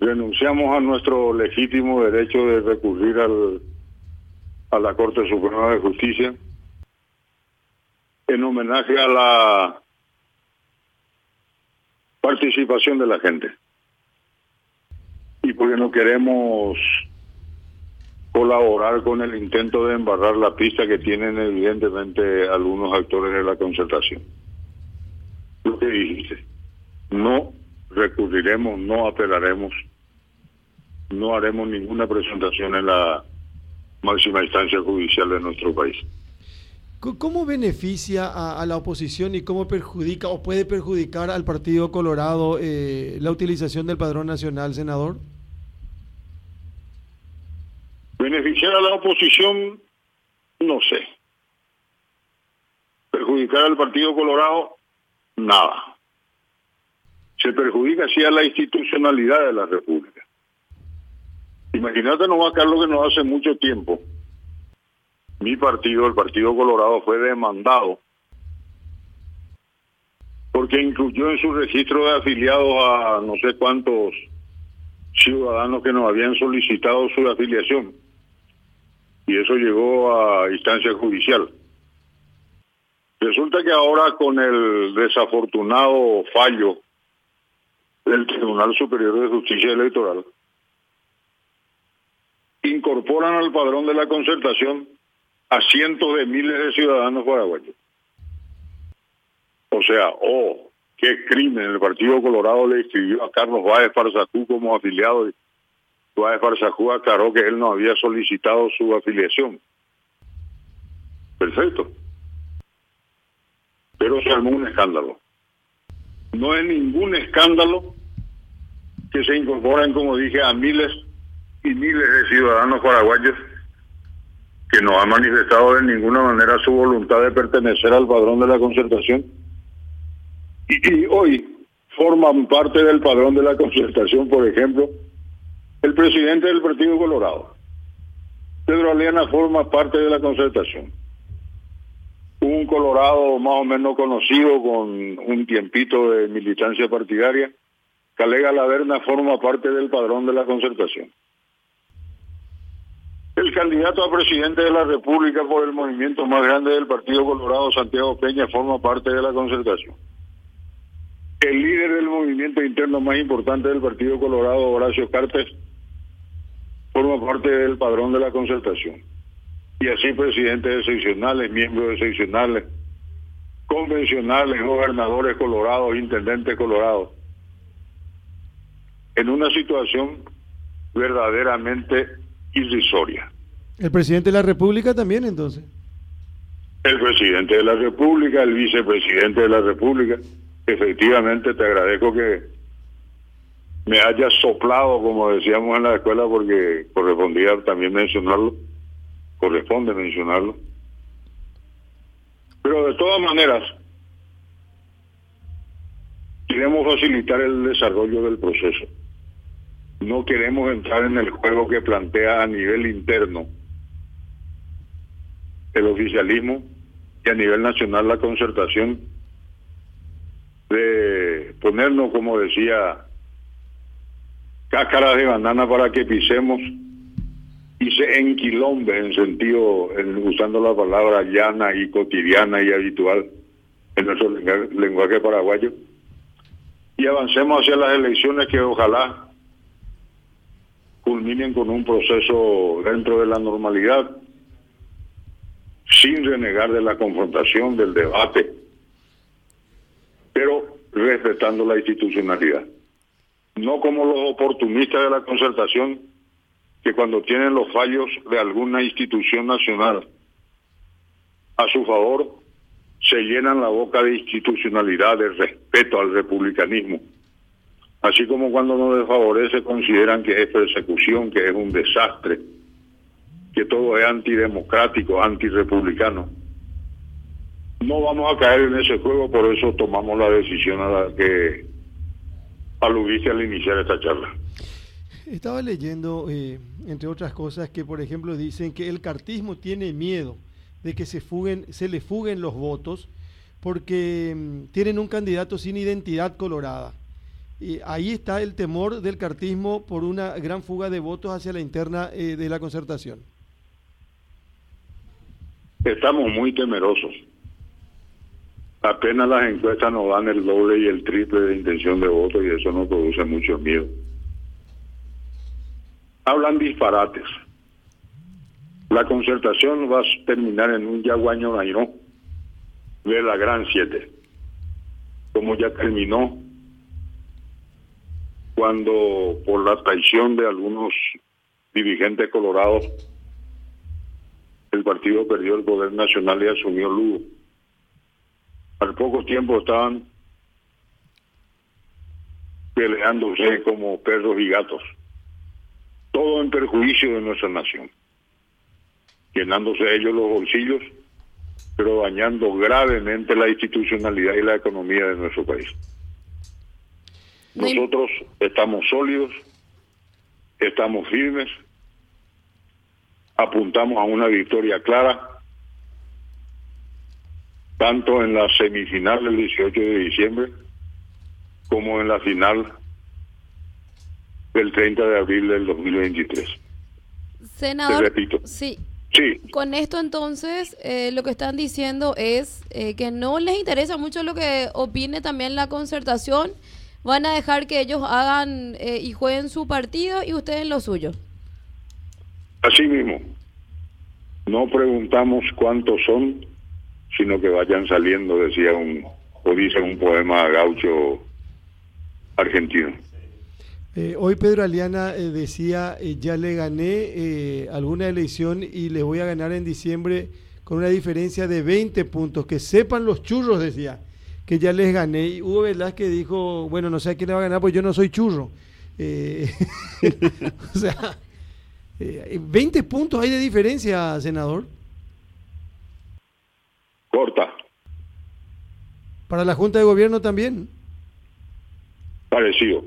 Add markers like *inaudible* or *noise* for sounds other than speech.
renunciamos a nuestro legítimo derecho de recurrir al, a la Corte Suprema de Justicia en homenaje a la participación de la gente. Y porque no queremos colaborar con el intento de embarrar la pista que tienen evidentemente algunos actores de la concertación. Lo que dijiste, no recurriremos, no apelaremos, no haremos ninguna presentación en la máxima instancia judicial de nuestro país. ¿Cómo beneficia a, la oposición y cómo perjudica o puede perjudicar al Partido Colorado eh, la utilización del padrón nacional, senador? Beneficiar a la oposición, no sé. Perjudicar al Partido Colorado, nada. Se perjudica así a la institucionalidad de la República. Imagínate nomás, Carlos, que no hace mucho tiempo mi partido, el Partido Colorado, fue demandado porque incluyó en su registro de afiliados a no sé cuántos ciudadanos que nos habían solicitado su afiliación. Y eso llegó a instancia judicial. Resulta que ahora con el desafortunado fallo del Tribunal Superior de Justicia Electoral, incorporan al padrón de la concertación a cientos de miles de ciudadanos paraguayos. O sea, oh, qué crimen. El Partido Colorado le escribió a Carlos Báez Farsacú como afiliado. Y Báez Farsacú aclaró que él no había solicitado su afiliación. Perfecto. Pero se un escándalo. No es ningún escándalo que se incorporen, como dije, a miles y miles de ciudadanos paraguayos que no ha manifestado de ninguna manera su voluntad de pertenecer al padrón de la concertación. Y, hoy forman parte del padrón de la concertación, por ejemplo, el presidente del Partido Colorado. Pedro Aliana forma parte de la concertación. Un colorado más o menos conocido con un tiempito de militancia partidaria, Calega Laverna forma parte del padrón de la concertación. El candidato a presidente de la República por el movimiento más grande del Partido Colorado, Santiago Peña, forma parte de la concertación. El líder del movimiento interno más importante del Partido Colorado, Horacio Cartes, forma parte del padrón de la concertación. Y así presidentes excepcionales, miembros excepcionales, convencionales, gobernadores colorados, intendentes colorados. En una situación verdaderamente irrisoria. ¿El presidente de la República también entonces? El presidente de la República, el vicepresidente de la República. Efectivamente, te agradezco que me hayas soplado, como decíamos en la escuela, porque correspondía también mencionarlo. Corresponde mencionarlo. Pero de todas maneras, queremos facilitar el desarrollo del proceso no queremos entrar en el juego que plantea a nivel interno el oficialismo y a nivel nacional la concertación de ponernos, como decía, cáscaras de banana para que pisemos y se enquilombe en sentido, en, usando la palabra llana y cotidiana y habitual en nuestro lenguaje paraguayo, y avancemos hacia las elecciones que ojalá culminen con un proceso dentro de la normalidad, sin renegar de la confrontación, del debate, pero respetando la institucionalidad. No como los oportunistas de la concertación, que cuando tienen los fallos de alguna institución nacional a su favor, se llenan la boca de institucionalidad, de respeto al republicanismo así como cuando nos desfavorece consideran que es persecución, que es un desastre, que todo es antidemocrático, antirepublicano. No vamos a caer en ese juego, por eso tomamos la decisión a la que aludiste al iniciar esta charla. Estaba leyendo, eh, entre otras cosas, que por ejemplo dicen que el cartismo tiene miedo de que se fuguen, se le fuguen los votos porque mm, tienen un candidato sin identidad colorada Y ahí está el temor del cartismo por una gran fuga de votos hacia la interna eh, de la concertación. Estamos muy temerosos. Apenas las encuestas nos dan el doble y el triple de intención de voto y eso nos produce mucho miedo. Hablan disparates. La concertación va a terminar en un yaguaño de la Gran Siete, como ya terminó cuando por la traición de algunos dirigentes colorados el partido perdió el poder nacional y asumió Lugo. Al poco tiempo estaban peleándose como perros y gatos, todo en perjuicio de nuestra nación, llenándose ellos los bolsillos, pero dañando gravemente la institucionalidad y la economía de nuestro país. Nosotros estamos sólidos, estamos firmes, apuntamos a una victoria clara, tanto en la semifinal del 18 de diciembre como en la final del 30 de abril del 2023. Senador, repito. Sí. Sí. Con esto entonces eh, lo que están diciendo es eh, que no les interesa mucho lo que opine también la concertación van a dejar que ellos hagan eh, y jueguen su partido y ustedes lo suyo. Así mismo. No preguntamos cuántos son, sino que vayan saliendo, decía un, o dice un poema gaucho argentino. Eh, hoy Pedro Aliana eh, decía, ya le gané alguna elección y le voy a ganar en diciembre con una diferencia de 20 puntos. Que sepan los churros, decía que ya les gané. Y Hugo Velázquez dijo, bueno, no sé a quién le va a ganar, pues yo no soy churro. Eh, *laughs* o sea, 20 eh, puntos hay de diferencia, senador. Corta. ¿Para la Junta de Gobierno también? Parecido.